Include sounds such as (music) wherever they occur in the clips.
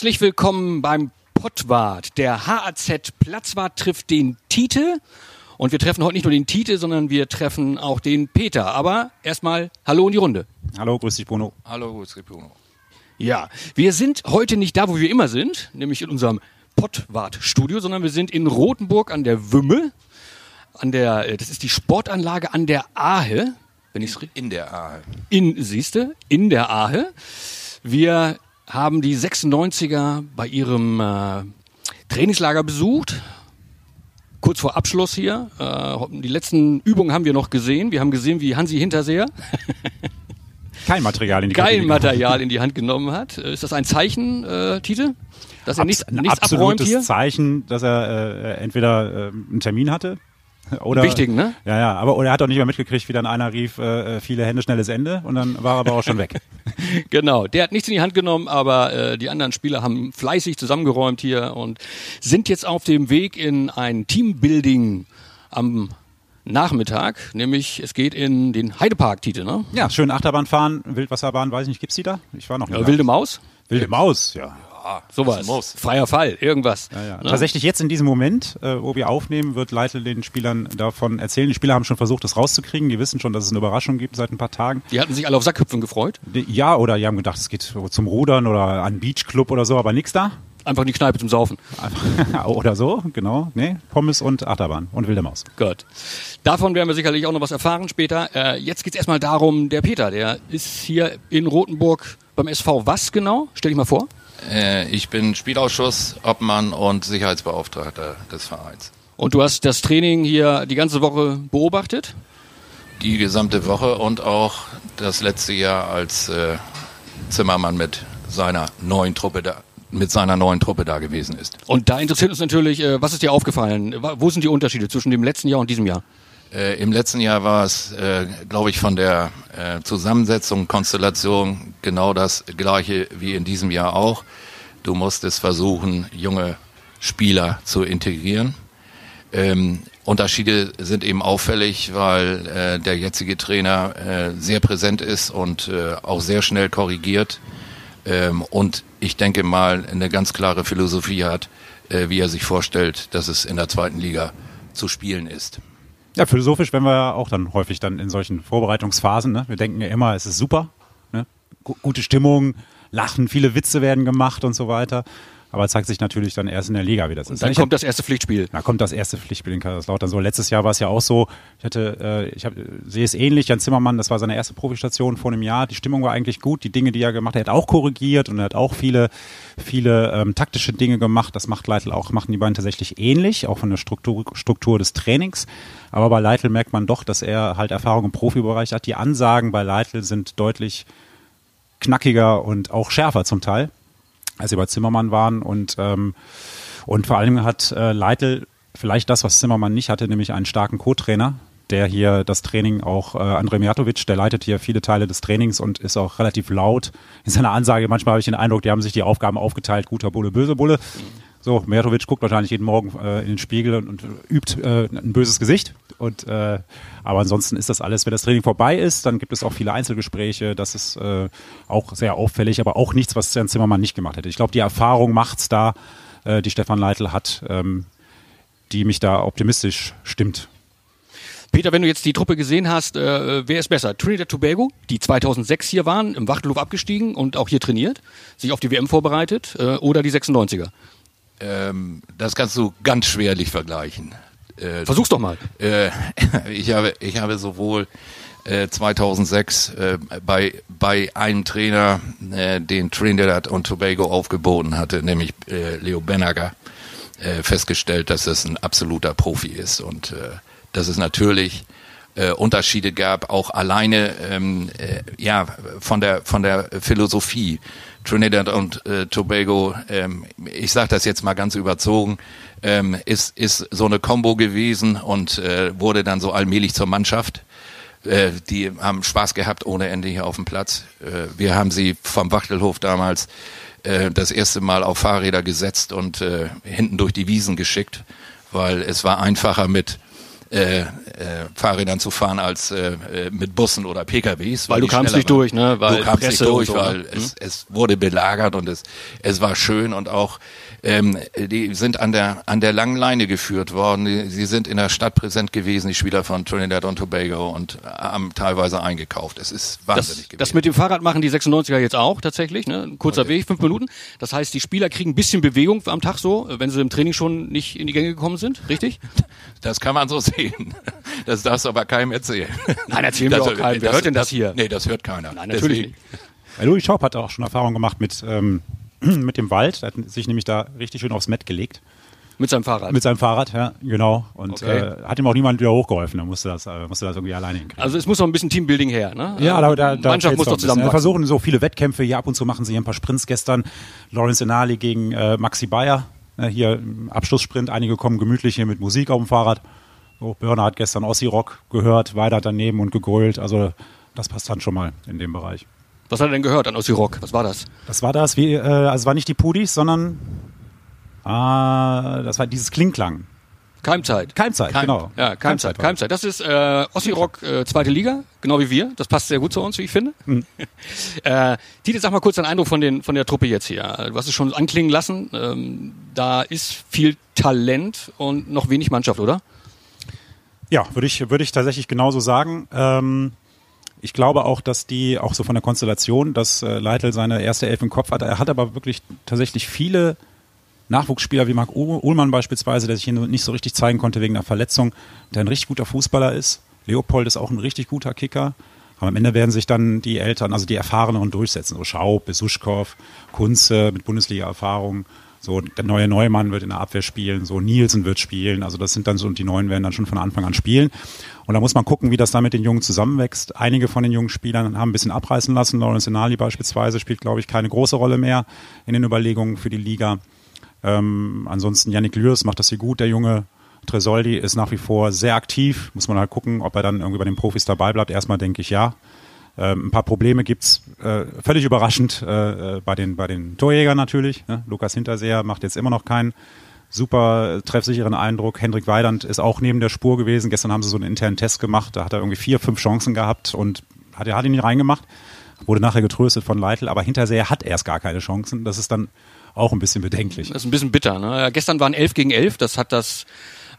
Herzlich willkommen beim Pottwart. Der HAZ Platzwart trifft den Tite. Und wir treffen heute nicht nur den Tite, sondern wir treffen auch den Peter. Aber erstmal Hallo in die Runde. Hallo, grüß dich Bruno. Hallo, grüß dich Bruno. Ja, wir sind heute nicht da, wo wir immer sind, nämlich in unserem Pottwart-Studio, sondern wir sind in Rothenburg an der Wümme. An der, äh, das ist die Sportanlage an der Ahe. Wenn ich's In der Ahe. in, siehste, in der Ahe. Wir haben die 96er bei ihrem äh, Trainingslager besucht. Kurz vor Abschluss hier. Äh, die letzten Übungen haben wir noch gesehen. Wir haben gesehen, wie Hansi Hinterseher (laughs) Kein Material in die Kabine Material in die Hand genommen hat. Äh, Ist das ein Zeichen, äh, Tite? Dass er nichts, ein nichts abräumt absolutes hier? Zeichen, dass er äh, entweder äh, einen Termin hatte (laughs) oder Wichtigen, ne? Ja, ja, aber oder er hat auch nicht mehr mitgekriegt, wie dann einer rief, äh, viele Hände, schnelles Ende und dann war er aber auch schon weg. (laughs) (laughs) Genau, der hat nichts in die Hand genommen, aber äh, die anderen Spieler haben fleißig zusammengeräumt hier und sind jetzt auf dem Weg in ein Teambuilding am Nachmittag, nämlich es geht in den Heidepark, Tite, ne? Ja, schön Achterbahn fahren, Wildwasserbahn, weiß ich nicht, gibt's die da? Ich war noch nicht. Ja, da. wilde Maus, Wilde Maus, ja. Ah, sowas, muss. freier Fall, irgendwas. Ja, ja. Ne? Tatsächlich jetzt in diesem Moment, äh, wo wir aufnehmen, wird Leitl den Spielern davon erzählen. Die Spieler haben schon versucht, das rauszukriegen. Die wissen schon, dass es eine Überraschung gibt seit ein paar Tagen. Die hatten sich alle auf Sackhüpfen gefreut, Die- Ja, oder die haben gedacht, es geht zum Rudern oder an einen Beachclub oder so, aber nix da. einfach in die Kneipe zum Saufen. (laughs) oder so, genau. Nee, Pommes und Achterbahn und wilde Maus. Gut. Davon werden wir sicherlich auch noch was erfahren später. Äh, jetzt geht's erstmal darum, der Peter, der ist hier in Rothenburg beim SV was genau? Stell dich mal vor. Äh, ich bin Spielausschuss, Obmann und Sicherheitsbeauftragter des Vereins. Und du hast das Training hier die ganze Woche beobachtet? Die gesamte Woche und auch das letzte Jahr als äh, Zimmermann mit seiner neuen Truppe da mit seiner neuen Truppe da gewesen ist. Und da interessiert uns natürlich, äh, was ist dir aufgefallen? Wo sind die Unterschiede zwischen dem letzten Jahr und diesem Jahr? Äh, Im letzten Jahr war es, äh, glaube ich, von der äh, Zusammensetzung, Konstellation genau das gleiche wie in diesem Jahr auch. Du musstest versuchen, junge Spieler zu integrieren. Ähm, Unterschiede sind eben auffällig, weil äh, der jetzige Trainer äh, sehr präsent ist und äh, auch sehr schnell korrigiert. Ähm, und ich denke mal eine ganz klare Philosophie hat, wie er sich vorstellt, dass es in der zweiten Liga zu spielen ist. Ja, philosophisch werden wir ja auch dann häufig dann in solchen Vorbereitungsphasen. Ne? Wir denken ja immer, es ist super, ne? Gu- gute Stimmung, Lachen, viele Witze werden gemacht und so weiter. Aber es zeigt sich natürlich dann erst in der Liga, wie das ist. Dann Ich kommt das erste Pflichtspiel. Da kommt das erste Pflichtspiel in Kaiserslautern. So letztes Jahr war es ja auch so. Ich hatte, äh, ich hab, sehe es ähnlich. Jan Zimmermann, das war seine erste Profistation vor einem Jahr. Die Stimmung war eigentlich gut. Die Dinge, die er gemacht hat, er hat auch korrigiert und er hat auch viele, viele ähm, taktische Dinge gemacht. Das macht Leitl auch, machen die beiden tatsächlich ähnlich, auch von der Struktur, Struktur des Trainings. Aber bei Leitl merkt man doch, dass er halt Erfahrung im Profibereich hat. Die Ansagen bei Leitl sind deutlich knackiger und auch schärfer zum Teil, als sie bei Zimmermann waren. Und, ähm, und vor allem hat äh, Leitl vielleicht das, was Zimmermann nicht hatte, nämlich einen starken Co-Trainer, der hier das Training auch, äh, Andrej Mijatovic, der leitet hier viele Teile des Trainings und ist auch relativ laut in seiner Ansage. Manchmal habe ich den Eindruck, die haben sich die Aufgaben aufgeteilt, guter Bulle, böse Bulle. So, Mijatovic guckt wahrscheinlich jeden Morgen äh, in den Spiegel und, und übt äh, ein böses Gesicht. Und äh, aber ansonsten ist das alles, wenn das Training vorbei ist, dann gibt es auch viele Einzelgespräche. Das ist äh, auch sehr auffällig, aber auch nichts, was Jan Zimmermann nicht gemacht hätte. Ich glaube, die Erfahrung macht's da, äh, die Stefan Leitl hat, ähm, die mich da optimistisch stimmt. Peter, wenn du jetzt die Truppe gesehen hast, äh, wer ist besser? Trinidad Tobago, die 2006 hier waren, im Wachtelhof abgestiegen und auch hier trainiert, sich auf die WM vorbereitet, äh, oder die 96er? Ähm, das kannst du ganz schwerlich vergleichen. Äh, Versuch's doch mal. äh, (laughs) ich habe, ich habe sowohl äh, 2006 äh, bei, bei einem Trainer, äh, den Trinidad und Tobago aufgeboten hatte, nämlich äh, Leo Benager, festgestellt, dass das ein absoluter Profi ist und dass es natürlich Unterschiede gab, auch alleine ähm, äh, ja von der von der Philosophie. Trinidad und äh, Tobago, ähm, ich sage das jetzt mal ganz überzogen, ähm, ist ist so eine Combo gewesen und äh, wurde dann so allmählich zur Mannschaft. Äh, die haben Spaß gehabt ohne Ende hier auf dem Platz. Äh, wir haben sie vom Wachtelhof damals äh, das erste Mal auf Fahrräder gesetzt und äh, hinten durch die Wiesen geschickt, weil es war einfacher mit äh, äh, Fahrrädern zu fahren als äh, äh mit Bussen oder PKWs. Weil, weil du kamst nicht durch, ne? Weil du kamst Presse nicht durch, so, weil ne? es, es wurde belagert und es, es war schön und auch ähm, die sind an der an der langen Leine geführt worden. Sie sind in der Stadt präsent gewesen, die Spieler von Trinidad und Tobago und haben teilweise eingekauft. Es ist wahnsinnig das, gewesen. Das mit dem Fahrrad machen die 96er jetzt auch tatsächlich, ne? Ein kurzer okay. Weg, fünf Minuten. Das heißt, die Spieler kriegen ein bisschen Bewegung am Tag so, wenn sie im Training schon nicht in die Gänge gekommen sind, richtig? Das kann man so sehen. (laughs) Das darfst du aber keinem erzählen. Nein, erzählen wir auch keinem. Wer hört denn das, das hier? Nee, das hört keiner. Nein, natürlich Deswegen. nicht. Louis Schaub hat auch schon Erfahrung gemacht mit ähm, (clears throat) mit dem Wald. Er hat sich nämlich da richtig schön aufs Met gelegt. Mit seinem Fahrrad? Mit seinem Fahrrad, ja, genau. Und okay. äh, hat ihm auch niemand wieder hochgeholfen. Da musste das, äh, musste das irgendwie alleine hinkriegen. Also es muss noch ein bisschen Teambuilding her, ne? Ja, da, da, da Mannschaft muss doch zusammen. Wir versuchen so viele Wettkämpfe. Hier ab und zu machen sie hier ein paar Sprints. Gestern Lawrence Enali gegen äh, Maxi Bayer. Äh, hier Abschlusssprint. Einige kommen gemütlich hier mit Musik auf dem Fahrrad. So, Börner hat gestern Ossi Rock gehört, weiter daneben und gegrölt. Also das passt dann schon mal in dem Bereich. Was hat er denn gehört an Ossi Rock? Was war das? Das war das, wie, äh, also es war nicht die Pudis, sondern ah, das war dieses Klingklang. Keimzeit. Keimzeit, Keim, genau. Ja, Keimzeit, Keimzeit. Das ist äh, Ossi Rock, äh, zweite Liga, genau wie wir. Das passt sehr gut zu uns, wie ich finde. Mhm. (laughs) äh, Tite, sag mal kurz deinen Eindruck von, den, von der Truppe jetzt hier. Du hast es schon anklingen lassen. Ähm, da ist viel Talent und noch wenig Mannschaft, oder? Ja, würde ich, würde ich tatsächlich genauso sagen. Ähm, ich glaube auch, dass die, auch so von der Konstellation, dass äh, Leitl seine erste Elf im Kopf hat. Er hat aber wirklich tatsächlich viele Nachwuchsspieler wie Marc Uhlmann beispielsweise, der sich hier nicht so richtig zeigen konnte wegen einer Verletzung, der ein richtig guter Fußballer ist. Leopold ist auch ein richtig guter Kicker. Aber am Ende werden sich dann die Eltern, also die Erfahreneren durchsetzen. So Schaub, Besuschkow, Kunze mit Bundesliga-Erfahrung. So, der neue Neumann wird in der Abwehr spielen, so Nielsen wird spielen. Also das sind dann so, und die Neuen werden dann schon von Anfang an spielen. Und da muss man gucken, wie das da mit den Jungen zusammenwächst. Einige von den jungen Spielern haben ein bisschen abreißen lassen. Lawrence Enali beispielsweise spielt, glaube ich, keine große Rolle mehr in den Überlegungen für die Liga. Ähm, ansonsten Yannick Lürs macht das hier gut, der Junge. Tresoldi ist nach wie vor sehr aktiv. Muss man halt gucken, ob er dann irgendwie bei den Profis dabei bleibt. Erstmal denke ich ja. Ähm, ein paar Probleme gibt's äh, völlig überraschend äh, äh bei, den, bei den Torjägern natürlich. Ne? Lukas Hinterseher macht jetzt immer noch keinen super treffsicheren Eindruck. Hendrik Weidand ist auch neben der Spur gewesen. Gestern haben sie so einen internen Test gemacht. Da hat er irgendwie vier, fünf Chancen gehabt und hat, hat ihn nicht reingemacht. Wurde nachher getröstet von Leitl, aber Hinterseher hat erst gar keine Chancen. Das ist dann auch ein bisschen bedenklich. Das ist ein bisschen bitter. Ne? Gestern waren 11 gegen 11. Das hat das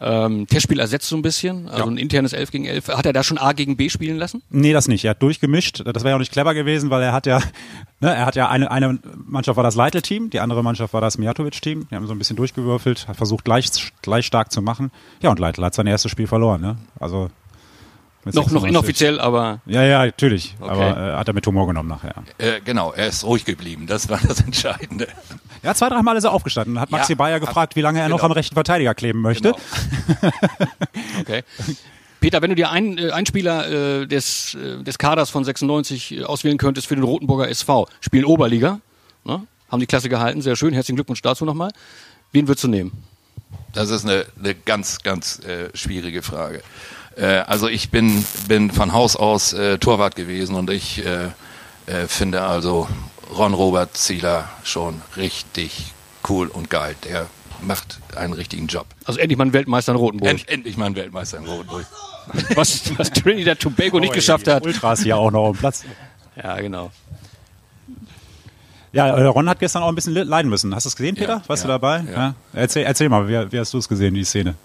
ähm, Testspiel ersetzt so ein bisschen, also ja. ein internes 11 gegen 11. Hat er da schon A gegen B spielen lassen? Nee, das nicht. Er hat durchgemischt. Das wäre ja auch nicht clever gewesen, weil er hat ja, ne, er hat ja eine, eine Mannschaft war das Leitl-Team, die andere Mannschaft war das Mijatovic-Team. Die haben so ein bisschen durchgewürfelt, hat versucht gleich, gleich stark zu machen. Ja, und Leitl hat sein erstes Spiel verloren. Ne? Also noch, noch inoffiziell, aber. Ja, ja, natürlich. Okay. Aber äh, hat er mit Humor genommen nachher. Äh, genau, er ist ruhig geblieben. Das war das (laughs) Entscheidende. Ja, zwei, dreimal ist er aufgestanden. Hat Maxi ja, Bayer gefragt, wie lange er genau. noch am rechten Verteidiger kleben möchte. Genau. (laughs) okay. Peter, wenn du dir einen, äh, einen Spieler äh, des, äh, des Kaders von 96 äh, auswählen könntest für den Rotenburger SV, spielen Oberliga, ne? haben die Klasse gehalten, sehr schön, herzlichen Glückwunsch dazu nochmal. Wen würdest du nehmen? Das ist eine, eine ganz, ganz äh, schwierige Frage. Äh, also ich bin, bin von Haus aus äh, Torwart gewesen und ich äh, äh, finde also Ron Robert Zieler schon richtig cool und geil. Der macht einen richtigen Job. Also endlich mal ein Weltmeister in Rotenburg. End, endlich mal ein Weltmeister in Rotenburg. (laughs) was, was Trinidad Tobago nicht oh, geschafft hat. Ultras hier auch noch am Platz. Ja, genau. Ja, Ron hat gestern auch ein bisschen leiden müssen. Hast du es gesehen, Peter? Ja, Warst ja, du dabei? Ja. ja. Erzähl, erzähl mal, wie, wie hast du es gesehen, die Szene?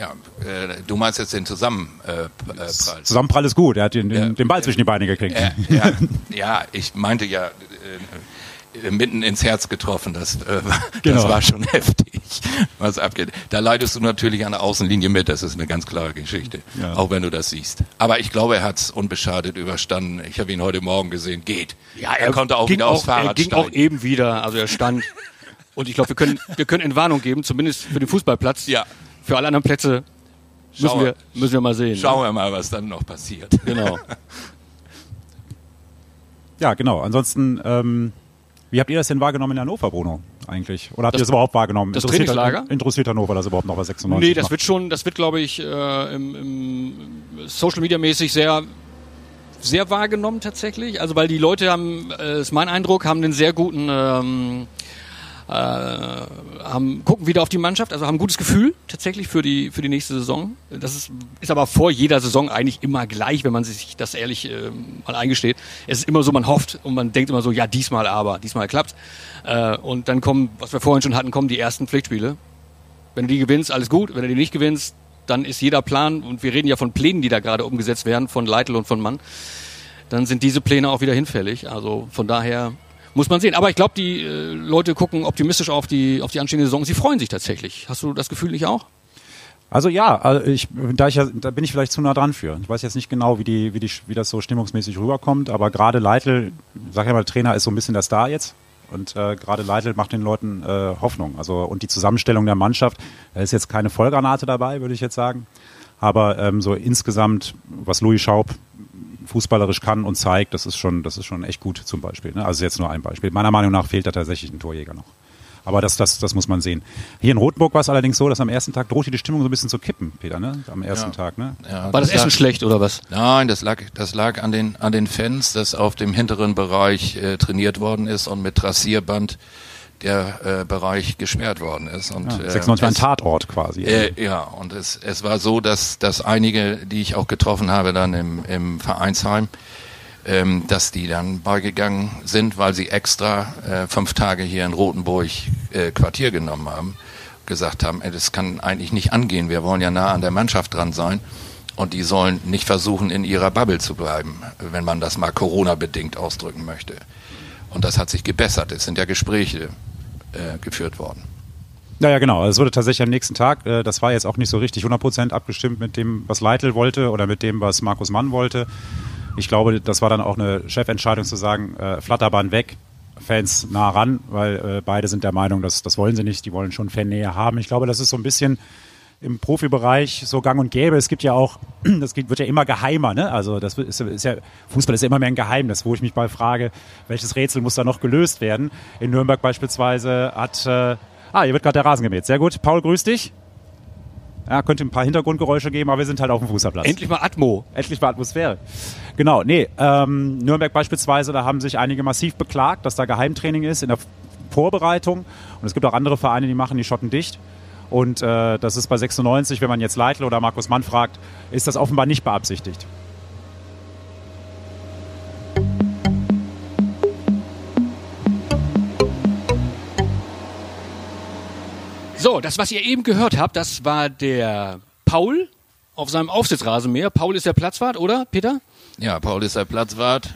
Ja, äh, du meinst jetzt den Zusammenprall. Äh, Zusammenprall ist gut, er hat den, den, den Ball zwischen die Beine gekriegt. Äh, ja, (laughs) ja, ich meinte ja äh, mitten ins Herz getroffen, das, äh, genau. das war schon (laughs) heftig, was abgeht. Da leidest du natürlich an der Außenlinie mit, das ist eine ganz klare Geschichte, ja. auch wenn du das siehst. Aber ich glaube, er hat es unbeschadet überstanden. Ich habe ihn heute Morgen gesehen, geht. Ja, er, er konnte auch wieder auch, aufs Fahrrad Er ging steigen. auch eben wieder, also er stand. Und ich glaube, wir können, wir können Entwarnung geben, zumindest für den Fußballplatz. Ja für alle anderen Plätze müssen, wir, müssen wir mal sehen. Schauen ne? wir mal, was dann noch passiert. Genau. (laughs) ja, genau. Ansonsten, ähm, wie habt ihr das denn wahrgenommen in Hannover, Bruno, eigentlich? Oder habt das, ihr das überhaupt wahrgenommen? Das interessiert Trainingslager? Interessiert Hannover das überhaupt noch bei 96? Nee, das macht? wird schon, das wird, glaube ich, äh, im, im Social Media mäßig sehr sehr wahrgenommen tatsächlich. Also weil die Leute haben, äh, ist mein Eindruck, haben einen sehr guten ähm, äh, haben, gucken wieder auf die Mannschaft, also haben ein gutes Gefühl tatsächlich für die, für die nächste Saison. Das ist, ist aber vor jeder Saison eigentlich immer gleich, wenn man sich das ehrlich äh, mal eingesteht. Es ist immer so, man hofft und man denkt immer so, ja, diesmal aber, diesmal klappt. Äh, und dann kommen, was wir vorhin schon hatten, kommen die ersten Pflichtspiele. Wenn du die gewinnst, alles gut. Wenn du die nicht gewinnst, dann ist jeder Plan, und wir reden ja von Plänen, die da gerade umgesetzt werden, von Leitl und von Mann, dann sind diese Pläne auch wieder hinfällig. Also von daher muss man sehen. Aber ich glaube, die äh, Leute gucken optimistisch auf die, auf die anstehende Saison. Sie freuen sich tatsächlich. Hast du das Gefühl nicht auch? Also ja, also ich, da, ich da bin ich vielleicht zu nah dran für. Ich weiß jetzt nicht genau, wie, die, wie, die, wie das so stimmungsmäßig rüberkommt, aber gerade Leitl, sag ich mal, Trainer ist so ein bisschen der Star jetzt. Und äh, gerade Leitl macht den Leuten äh, Hoffnung. Also und die Zusammenstellung der Mannschaft, da ist jetzt keine Vollgranate dabei, würde ich jetzt sagen. Aber ähm, so insgesamt, was Louis Schaub fußballerisch kann und zeigt, das ist schon, das ist schon echt gut zum Beispiel. Ne? Also jetzt nur ein Beispiel. Meiner Meinung nach fehlt da tatsächlich ein Torjäger noch. Aber das, das, das muss man sehen. Hier in Rothenburg war es allerdings so, dass am ersten Tag drohte die Stimmung so ein bisschen zu kippen, Peter, ne? Am ersten Ja. Tag, ne? Ja, War das, Essen lag- schlecht oder was? Nein, das lag, das lag an den, an den Fans, dass auf dem hinteren Bereich äh, trainiert worden ist und mit Trassierband der äh, Bereich gesperrt worden ist. Und, Ja, äh, 96 war ein Tatort quasi. Äh, ja, und es, es war so, dass, dass einige, die ich auch getroffen habe dann im, im Vereinsheim, ähm, dass die dann beigegangen sind, weil sie extra äh, fünf Tage hier in Rothenburg äh, Quartier genommen haben, gesagt haben, ey, das kann eigentlich nicht angehen, wir wollen ja nah an der Mannschaft dran sein und die sollen nicht versuchen, in ihrer Bubble zu bleiben, wenn man das mal Corona-bedingt ausdrücken möchte. Und das hat sich gebessert, es sind ja Gespräche äh, geführt worden. Ja, ja, genau. Also Es wurde tatsächlich am nächsten Tag, äh, das war jetzt auch nicht so richtig 100% abgestimmt mit dem, was Leitl wollte oder mit dem, was Markus Mann wollte. Ich glaube, das war dann auch eine Chefentscheidung zu sagen, äh, Flatterbahn weg, Fans nah ran, weil äh, beide sind der Meinung, dass das wollen sie nicht, die wollen schon Fannähe haben. Ich glaube, das ist so ein bisschen im Profibereich so gang und gäbe. Es gibt ja auch, (clears throat) das wird ja immer geheimer, ne? Also das ist, ist ja, Fußball ist ja immer mehr ein Geheimnis, wo ich mich mal frage, welches Rätsel muss da noch gelöst werden? In Nürnberg beispielsweise hat, äh, ah, hier wird gerade der Rasen gemäht. Sehr gut. Paul, grüß dich. Ja, könnte ein paar Hintergrundgeräusche geben, aber wir sind halt auf dem Fußballplatz. Endlich mal Atmo. Endlich mal Atmosphäre. Genau, nee, ähm, Nürnberg beispielsweise, da haben sich einige massiv beklagt, dass da Geheimtraining ist in der Vorbereitung. Und es gibt auch andere Vereine, die machen die Schotten dicht. Und äh, das ist bei 96, wenn man jetzt Leitl oder Markus Mann fragt, ist das offenbar nicht beabsichtigt. So, das, was ihr eben gehört habt, das war der Paul auf seinem Aufsitzrasenmäher. Paul ist der Platzwart, oder, Peter? Ja, Paul ist der Platzwart.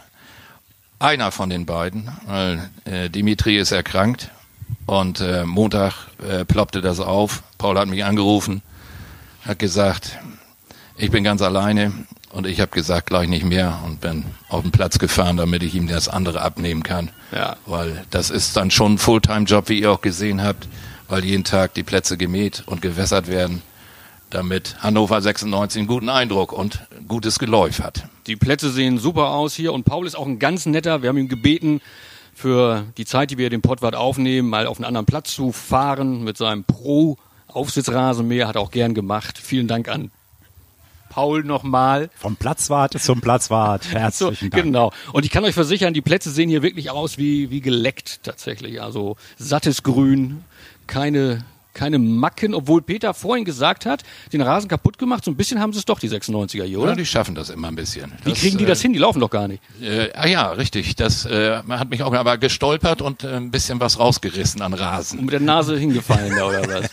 Einer von den beiden, weil äh, Dimitri ist erkrankt und äh, Montag äh, ploppte das auf. Paul hat mich angerufen, hat gesagt, ich bin ganz alleine und ich habe gesagt, gleich nicht mehr und bin auf den Platz gefahren, damit ich ihm das andere abnehmen kann. Ja. Weil das ist dann schon ein Fulltime-Job, wie ihr auch gesehen habt, weil jeden Tag die Plätze gemäht und gewässert werden, damit Hannover 96 einen guten Eindruck und gutes Geläuf hat. Die Plätze sehen super aus hier und Paul ist auch ein ganz netter. Wir haben ihm gebeten, für die Zeit, die wir den Pottwart aufnehmen, mal auf einen anderen Platz zu fahren mit seinem Pro-Aufsitzrasenmäher. Hat er auch gern gemacht. Vielen Dank an Paul nochmal. Vom Platzwart zum Platzwart. (laughs) Herzlichen Dank. genau. Und ich kann euch versichern, die Plätze sehen hier wirklich aus wie, wie geleckt tatsächlich. Also sattes Grün, keine, keine Macken, obwohl Peter vorhin gesagt hat, den Rasen kaputt gemacht. So ein bisschen haben sie es doch, die 96er hier, Oder? oder? die schaffen das immer ein bisschen. Wie kriegen die das hin? Die laufen doch gar nicht. Äh, ah ja, richtig. Das äh, man hat mich auch aber gestolpert und äh, ein bisschen was rausgerissen an Und Rasen. mit der Nase (laughs) hingefallen da, oder was?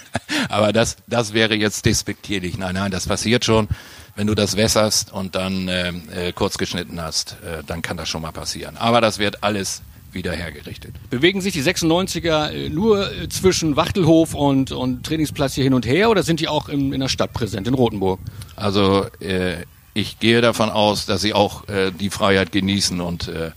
Aber das, das wäre jetzt despektierlich. Nein, nein, das passiert schon. Wenn du das wässerst und dann äh, äh, kurz geschnitten hast, äh, dann kann das schon mal passieren. Aber das wird alles wieder hergerichtet. Bewegen sich die 96er äh, nur äh, zwischen Wachtelhof und, und Trainingsplatz hier hin und her oder sind die auch in, in der Stadt präsent, in Rothenburg? Also äh, ich gehe davon aus, dass sie auch äh, die Freiheit genießen und äh,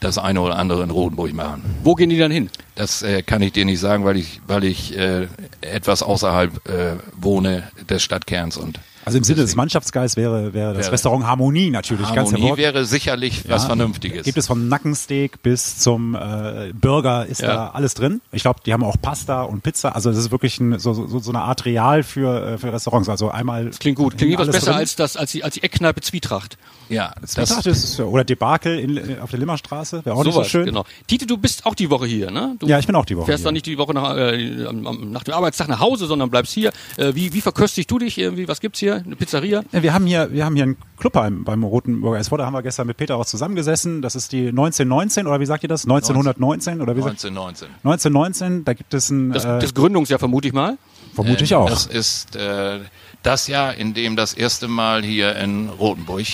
das eine oder andere in Rotenburg machen. Wo gehen die dann hin? Das äh, kann ich dir nicht sagen, weil ich, weil ich äh, etwas außerhalb äh, wohne des Stadtkerns und Also im Sinne des Mannschaftsgeists wäre, wäre das Wäre- Restaurant Harmonie natürlich ganz Harmonie wäre sicherlich was Ja, Vernünftiges. Gibt es vom Nackensteak bis zum äh, Burger ist Ja. da alles drin. Ich glaube, die haben auch Pasta und Pizza. Also das ist wirklich ein, so, so, so eine Art Real für, äh, für Restaurants. Also einmal Klingt gut. Klingt etwas besser drin. als das, als die, als die Eckkneipe Zwietracht. ja, Das das, ist, oder Debakel in, äh, auf der Limmerstraße. Wäre auch nicht so Sowas, schön. genau. Tite, du bist auch die Woche hier, ne? Du Ja, ich bin auch die Woche fährst hier. dann nicht die Woche nach, äh, nach dem Arbeitstag nach Hause, sondern bleibst hier. Äh, wie, wie verköstigst du dich? Irgendwie, was gibt's hier? Eine Pizzeria? Wir haben hier, wir haben hier einen Club beim, beim Rotenburger SV. Da haben wir gestern mit Peter auch zusammengesessen. Das ist die 1919 oder wie sagt ihr das? 1919 oder wie sagt 1919. 1919. Da gibt es ein, Das, äh, das Gründungsjahr vermute ich mal. vermute ich Ähm, auch. Das ist äh, das Jahr, in dem das erste Mal hier in Rotenburg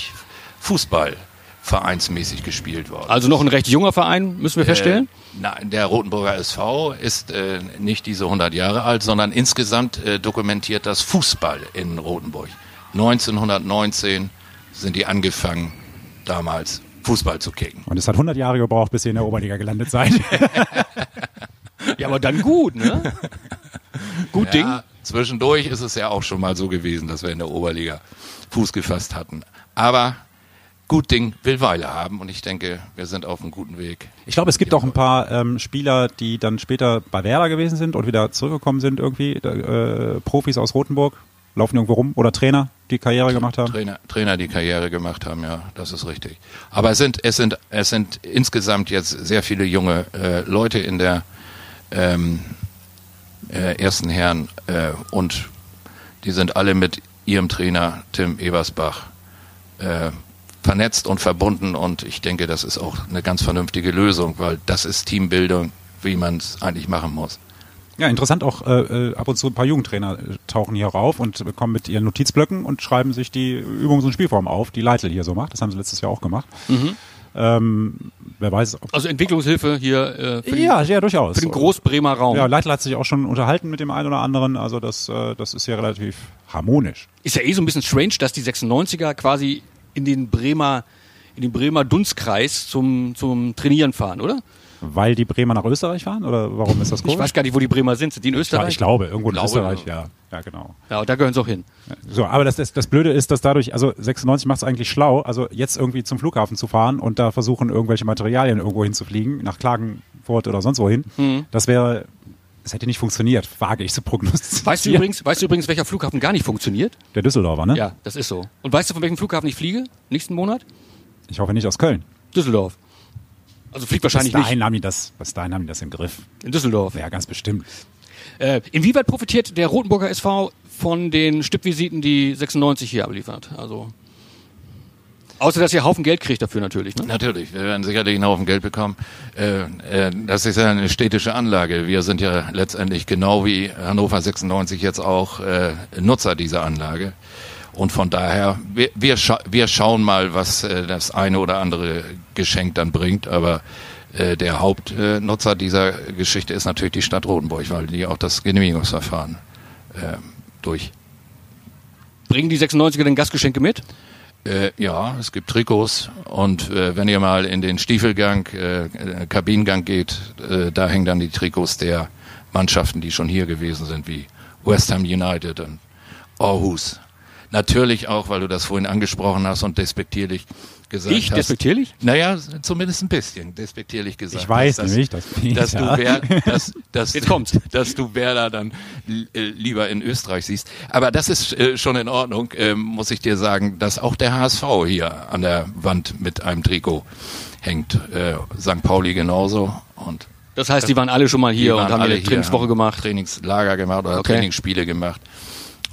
Fußball vereinsmäßig gespielt wurde. Also noch ein recht junger Verein, müssen wir feststellen. Äh, na, der Rotenburger SV ist äh, nicht diese 100 Jahre alt, sondern insgesamt äh, dokumentiert das Fußball in Rotenburg. 1919 sind die angefangen, damals Fußball zu kicken. Und es hat 100 Jahre gebraucht, bis ihr in der Oberliga gelandet seid. (laughs) Ja, aber dann gut, ne? gut Ding. Ja, zwischendurch ist es ja auch schon mal so gewesen, dass wir in der Oberliga Fuß gefasst hatten. Aber gut Ding will Weile haben und ich denke, wir sind auf einem guten Weg. Ich glaube, es gibt auch ein paar ähm, Spieler, die dann später bei Werder gewesen sind und wieder zurückgekommen sind irgendwie. Äh, Profis aus Rothenburg laufen irgendwo rum oder Trainer, die Karriere gemacht haben. Trainer, Trainer, die Karriere gemacht haben, ja, das ist richtig. Aber es sind, es sind, es sind insgesamt jetzt sehr viele junge äh, Leute in der ähm, äh, ersten Herren äh, und die sind alle mit ihrem Trainer Tim Ebersbach äh, vernetzt und verbunden und ich denke, das ist auch eine ganz vernünftige Lösung, weil das ist Teambildung, wie man es eigentlich machen muss. Ja, interessant auch, äh, äh, ab und zu ein paar Jugendtrainer äh, tauchen hier rauf und kommen mit ihren Notizblöcken und schreiben sich die Übungs- und Spielformen auf, die Leitl hier so macht. Das haben sie letztes Jahr auch gemacht. Ähm, wer weiß, ob Also Entwicklungshilfe hier äh, für, ja, ja, durchaus. für den Großbremer Raum. Ja, Leitl hat sich auch schon unterhalten mit dem einen oder anderen, also das, äh, das ist hier relativ harmonisch. Ist ja eh so ein bisschen strange, dass die 96er quasi in den Bremer, in den Bremer Dunstkreis zum, zum Trainieren fahren, oder? Weil die Bremer nach Österreich fahren oder warum ist das Ich komisch? weiß gar nicht, wo die Bremer sind. Sind die in ja, Österreich? ich glaube, irgendwo in Glaube, Österreich, ja. Ja, genau. Ja, und da gehören sie auch hin. So, aber das, das, das Blöde ist, dass dadurch, also 96 macht es eigentlich schlau, also jetzt irgendwie zum Flughafen zu fahren und da versuchen, irgendwelche Materialien irgendwo hinzufliegen, nach Klagenfurt oder sonst wohin. Mhm. Das wäre, das hätte nicht funktioniert, wage ich zu prognostizieren. Weißt du übrigens, weißt du übrigens, welcher Flughafen gar nicht funktioniert? Der Düsseldorfer, ne? Ja, das ist so. Und weißt du, von welchem Flughafen ich fliege? Nächsten Monat? Ich hoffe nicht aus Köln. Düsseldorf. Also fliegt Bis wahrscheinlich dahin nicht haben die das, bis dahin haben die das im Griff. in Düsseldorf. Ja, ganz bestimmt. Äh, inwieweit profitiert der Rotenburger SV von den Stippvisiten, die 96 hier abliefert? Also außer dass ihr Haufen Geld kriegt dafür natürlich. Ne? Natürlich, wir werden sicherlich einen Haufen Geld bekommen. Äh, äh, das ist ja eine städtische Anlage. Wir sind ja letztendlich genau wie Hannover 96 jetzt auch äh, Nutzer dieser Anlage. Und von daher, wir, wir, scha wir schauen mal, was das eine oder andere Geschenk dann bringt. Aber der Hauptnutzer Nutzer dieser Geschichte ist natürlich die Stadt Rotenburg, weil die auch das Genehmigungsverfahren durch Bringen die 96er denn Gastgeschenke mit? Äh, ja, es gibt Trikots und äh, wenn ihr mal in den Stiefelgang, äh, äh, Kabinengang geht, äh, da hängen dann die Trikots der Mannschaften, die schon hier gewesen sind, wie West Ham United und Aarhus. Natürlich auch, weil du das vorhin angesprochen hast und despektierlich gesagt Ich hast. despektierlich? Naja, zumindest ein bisschen despektierlich gesagt. Ich weiß hast, nämlich, das bin ich, dass, (laughs) ja. du Wer, dass, dass, Jetzt kommt's. (laughs) dass du Werder dann äh, lieber in Österreich siehst. Aber das ist äh, schon in Ordnung, ähm, muss ich dir sagen, dass auch der HSV hier an der Wand mit einem Trikot hängt. Äh, St. Pauli genauso und Das heißt, die waren alle schon mal hier und haben alle eine Trainingswoche haben gemacht. Trainingslager gemacht oder Okay. Trainingsspiele gemacht.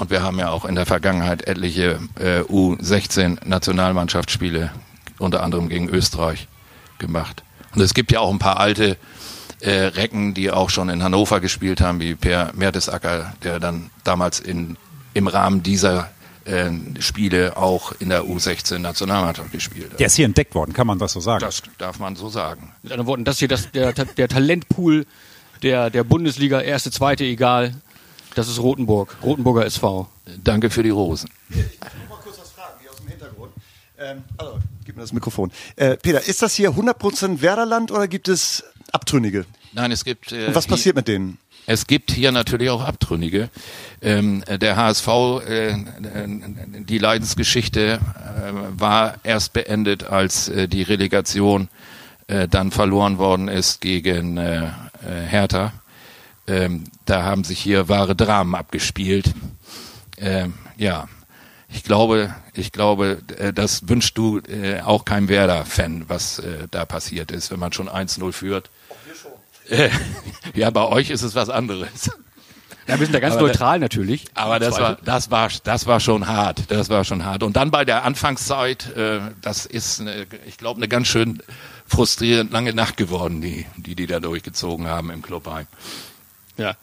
Und wir haben ja auch in der Vergangenheit etliche äh, U16-Nationalmannschaftsspiele, unter anderem gegen Österreich, gemacht. Und es gibt ja auch ein paar alte äh, Recken, die auch schon in Hannover gespielt haben, wie Per Mertesacker, der dann damals in, im Rahmen dieser äh, Spiele auch in der U16-Nationalmannschaft gespielt hat. Der ist hier entdeckt worden, kann man das so sagen? Das darf man so sagen. Mit anderen Worten, das hier das, der, der Talentpool der, der Bundesliga, erste, zweite, egal. Das ist Rotenburg, Rotenburger SV. Danke für die Rosen. Ich muss mal kurz was fragen, hier aus dem Hintergrund. Ähm, also, gib mir das Mikrofon. Äh, Peter, ist das hier 100% Werderland oder gibt es Abtrünnige? Nein, es gibt. Äh, Und was hier- passiert mit denen? es gibt hier natürlich auch Abtrünnige. Ähm, der HSV, äh, die Leidensgeschichte äh, war erst beendet, als äh, die Relegation äh, dann verloren worden ist gegen äh, äh, Hertha. Ähm, da haben sich hier wahre Dramen abgespielt. Ähm, ja, ich glaube, ich glaube, äh, das wünschst du äh, auch keinem Werder-Fan, was äh, da passiert ist, wenn man schon 1-0 führt. Äh, (laughs) ja, bei euch ist es was anderes. Ja, wir sind da ganz Aber neutral natürlich. Aber das war, das war, das war schon hart. Das war schon hart. Und dann bei der Anfangszeit, äh, das ist, eine, ich glaube, eine ganz schön frustrierend lange Nacht geworden, die, die, die da durchgezogen haben im Clubheim. Ja.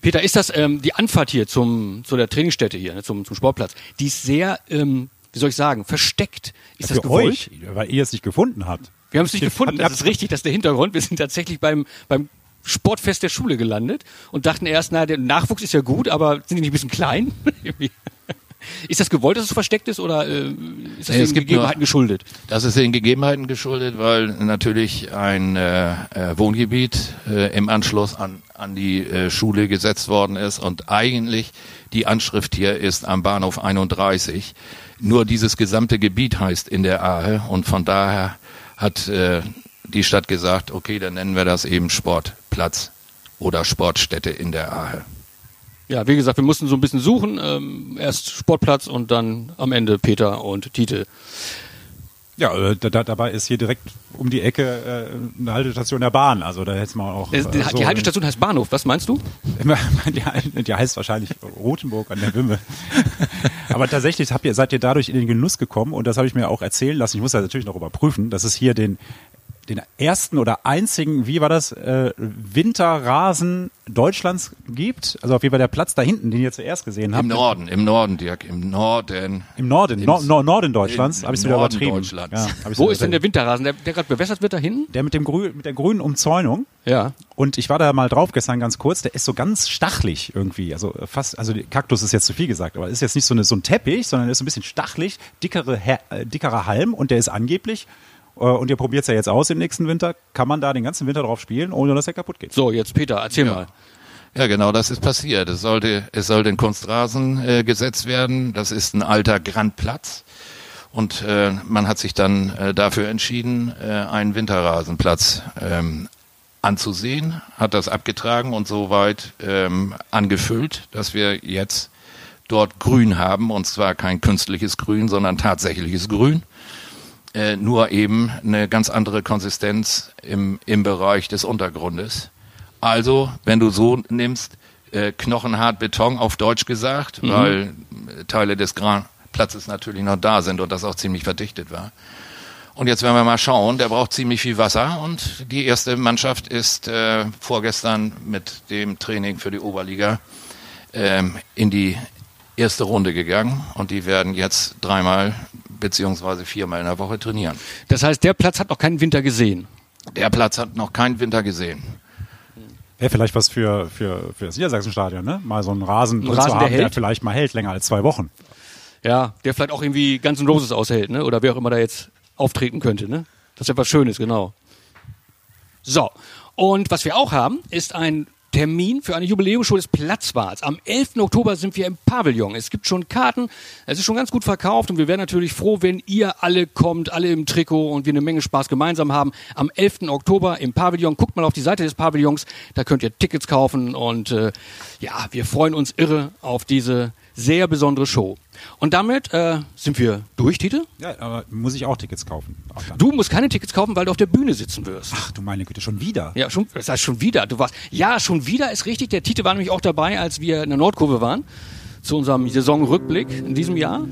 Peter, ist das ähm, die Anfahrt hier zum zu der Trainingsstätte hier, ne, zum, zum Sportplatz? Die ist sehr, ähm, wie soll ich sagen, versteckt. Ist das Für gewollt? euch, weil ihr es nicht gefunden habt. Wir haben es nicht Wir (laughs) gefunden. Das ist richtig, das ist der Hintergrund. Wir sind tatsächlich beim beim Sportfest der Schule gelandet und dachten erst, na, der Nachwuchs ist ja gut, aber sind die nicht ein bisschen klein? (laughs) Ist das gewollt, dass es versteckt ist oder äh, ist das Nee, es den Gegebenheiten nur- geschuldet? Das ist den Gegebenheiten geschuldet, weil natürlich ein äh, äh, Wohngebiet äh, im Anschluss an, an die äh, Schule gesetzt worden ist und eigentlich die Anschrift hier ist am Bahnhof 31. Nur dieses gesamte Gebiet heißt in der Ahe und von daher hat äh, die Stadt gesagt, okay, dann nennen wir das eben Sportplatz oder Sportstätte in der Ahe. Ja, wie gesagt, wir mussten so ein bisschen suchen. Ähm, erst Sportplatz und dann am Ende Peter und Tite. Ja, äh, da, da, dabei ist hier direkt um die Ecke äh, eine Haltestation der Bahn. Also da hätte man auch. Äh, äh, die, so die Haltestation heißt Bahnhof, was meinst du? (laughs) die, die heißt wahrscheinlich Rothenburg an der Wümme. (laughs) Aber tatsächlich habt ihr, seid ihr dadurch in den Genuss gekommen und das habe ich mir auch erzählen lassen. Ich muss das natürlich noch überprüfen, dass es hier den, den ersten oder einzigen, wie war das, äh, Winterrasen Deutschlands gibt. Also auf jeden Fall der Platz da hinten, den ihr zuerst gesehen habt. Im Norden, im Norden, Dirk, im Norden. Im Norden, Im- Nor Nor Norden Deutschlands, habe ich wieder Norden übertrieben. Deutschlands. Ja, Wo ist denn der. Winterrasen? Der, der gerade bewässert wird da hinten? Der mit, dem Grün, mit der grünen Umzäunung. Ja. Und ich war da mal drauf gestern ganz kurz, der ist so ganz stachlig irgendwie. Also fast, also Kaktus ist jetzt zu viel gesagt, aber ist jetzt nicht so, eine, so ein Teppich, sondern ist so ein bisschen stachlig, dickere, äh, dickerer Halm und der ist angeblich, und ihr probiert es ja jetzt aus im nächsten Winter, kann man da den ganzen Winter drauf spielen, ohne dass er kaputt geht. So, jetzt Peter, erzähl Ja. mal. Ja, genau, das ist passiert. Es sollte, es sollte ein Kunstrasen äh, gesetzt werden. Das ist ein alter Grandplatz. Und äh, man hat sich dann äh, dafür entschieden, äh, einen Winterrasenplatz ähm, anzusehen, hat das abgetragen und soweit ähm, angefüllt, dass wir jetzt dort Grün haben. Und zwar kein künstliches Grün, sondern tatsächliches Grün. Äh, nur eben eine ganz andere Konsistenz im, im Bereich des Untergrundes. Also, wenn du so nimmst, äh, knochenhart Beton auf Deutsch gesagt, weil äh, Teile des Platzes natürlich noch da sind und das auch ziemlich verdichtet war. Und jetzt werden wir mal schauen, der braucht ziemlich viel Wasser und die erste Mannschaft ist äh, vorgestern mit dem Training für die Oberliga ähm, in die erste Runde gegangen und die werden jetzt dreimal beziehungsweise viermal in der Woche trainieren. Das heißt, der Platz hat noch keinen Winter gesehen. Der Platz hat noch keinen Winter gesehen. Wäre vielleicht was für, für, für das Niedersachsenstadion, ne? Mal so einen Rasen, drin Rasen, zu der haben, der, hält? vielleicht mal hält, länger als zwei Wochen. Ja, der vielleicht auch irgendwie Guns N' Roses aushält, ne? Oder wer auch immer da jetzt auftreten könnte, ne? Das ist etwas Schönes, genau. So. Und was wir auch haben, ist ein Termin für eine Jubiläumsshow des Platzwarts. Am 11. Oktober sind wir im Pavillon. Es gibt schon Karten, es ist schon ganz gut verkauft und wir wären natürlich froh, wenn ihr alle kommt, alle im Trikot und wir eine Menge Spaß gemeinsam haben. Am 11. Oktober im Pavillon. Guckt mal auf die Seite des Pavillons, da könnt ihr Tickets kaufen und äh, ja, wir freuen uns irre auf diese sehr besondere Show. Und damit äh, sind wir durch, Tite. Ja, aber muss ich auch Tickets kaufen? Auch. Du musst keine Tickets kaufen, weil du auf der Bühne sitzen wirst. Ach du meine Güte, schon wieder. Ja, schon, das heißt schon wieder. Du warst, ja, schon wieder ist richtig. Der Tite war nämlich auch dabei, als wir in der Nordkurve waren. Zu unserem Saisonrückblick in diesem Jahr.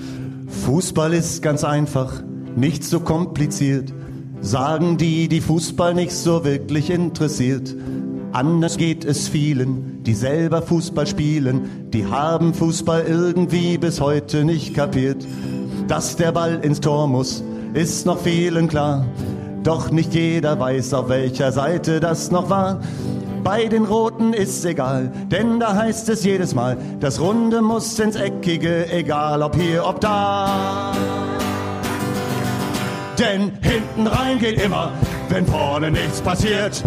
Fußball ist ganz einfach, nicht so kompliziert. Sagen die, die Fußball nicht so wirklich interessiert. Anders geht es vielen, die selber Fußball spielen. Die haben Fußball irgendwie bis heute nicht kapiert. Dass der Ball ins Tor muss, ist noch vielen klar. Doch nicht jeder weiß, auf welcher Seite das noch war. Bei den Roten ist's egal, denn da heißt es jedes Mal, das Runde muss ins Eckige, egal ob hier, ob da. Denn hinten rein geht immer, wenn vorne nichts passiert.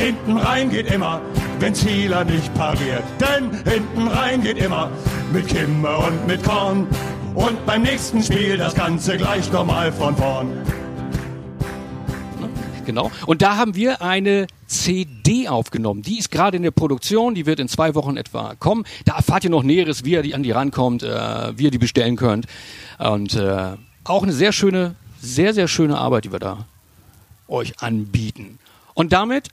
Hinten rein geht immer, wenn Zieler nicht pariert. Denn hinten rein geht immer mit Kimme und mit Korn. Und beim nächsten Spiel das Ganze gleich nochmal von vorn. Genau. Und da haben wir eine CD aufgenommen. Die ist gerade in der Produktion, die wird in zwei Wochen etwa kommen. Da erfahrt ihr noch Näheres, wie ihr die an die rankommt, äh, wie ihr die bestellen könnt. Und äh, auch eine sehr schöne, sehr, sehr schöne Arbeit, die wir da euch anbieten. Und damit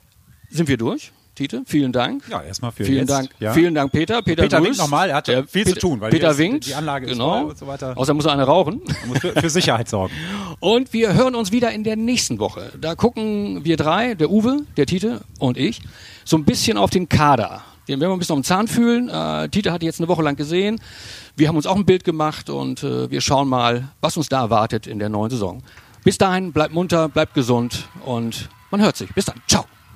sind wir durch. Tite, vielen Dank. Ja, erstmal für Vielen jetzt, Dank. ja. Vielen Dank, Peter. Peter, Peter winkt nochmal, er hat Der viel zu Peter, tun, weil Peter ist- winkt. die Anlage ist genau. und so weiter. Außer muss er eine rauchen. Man muss für, für Sicherheit sorgen. (laughs) Und wir hören uns wieder in der nächsten Woche. Da gucken wir drei, der Uwe, der Tite und ich, so ein bisschen auf den Kader. Den werden wir ein bisschen am Zahn fühlen. Äh, Tite hat die jetzt eine Woche lang gesehen. Wir haben uns auch ein Bild gemacht und äh, wir schauen mal, was uns da erwartet in der neuen Saison. Bis dahin, bleibt munter, bleibt gesund und man hört sich. Bis dann. Ciao.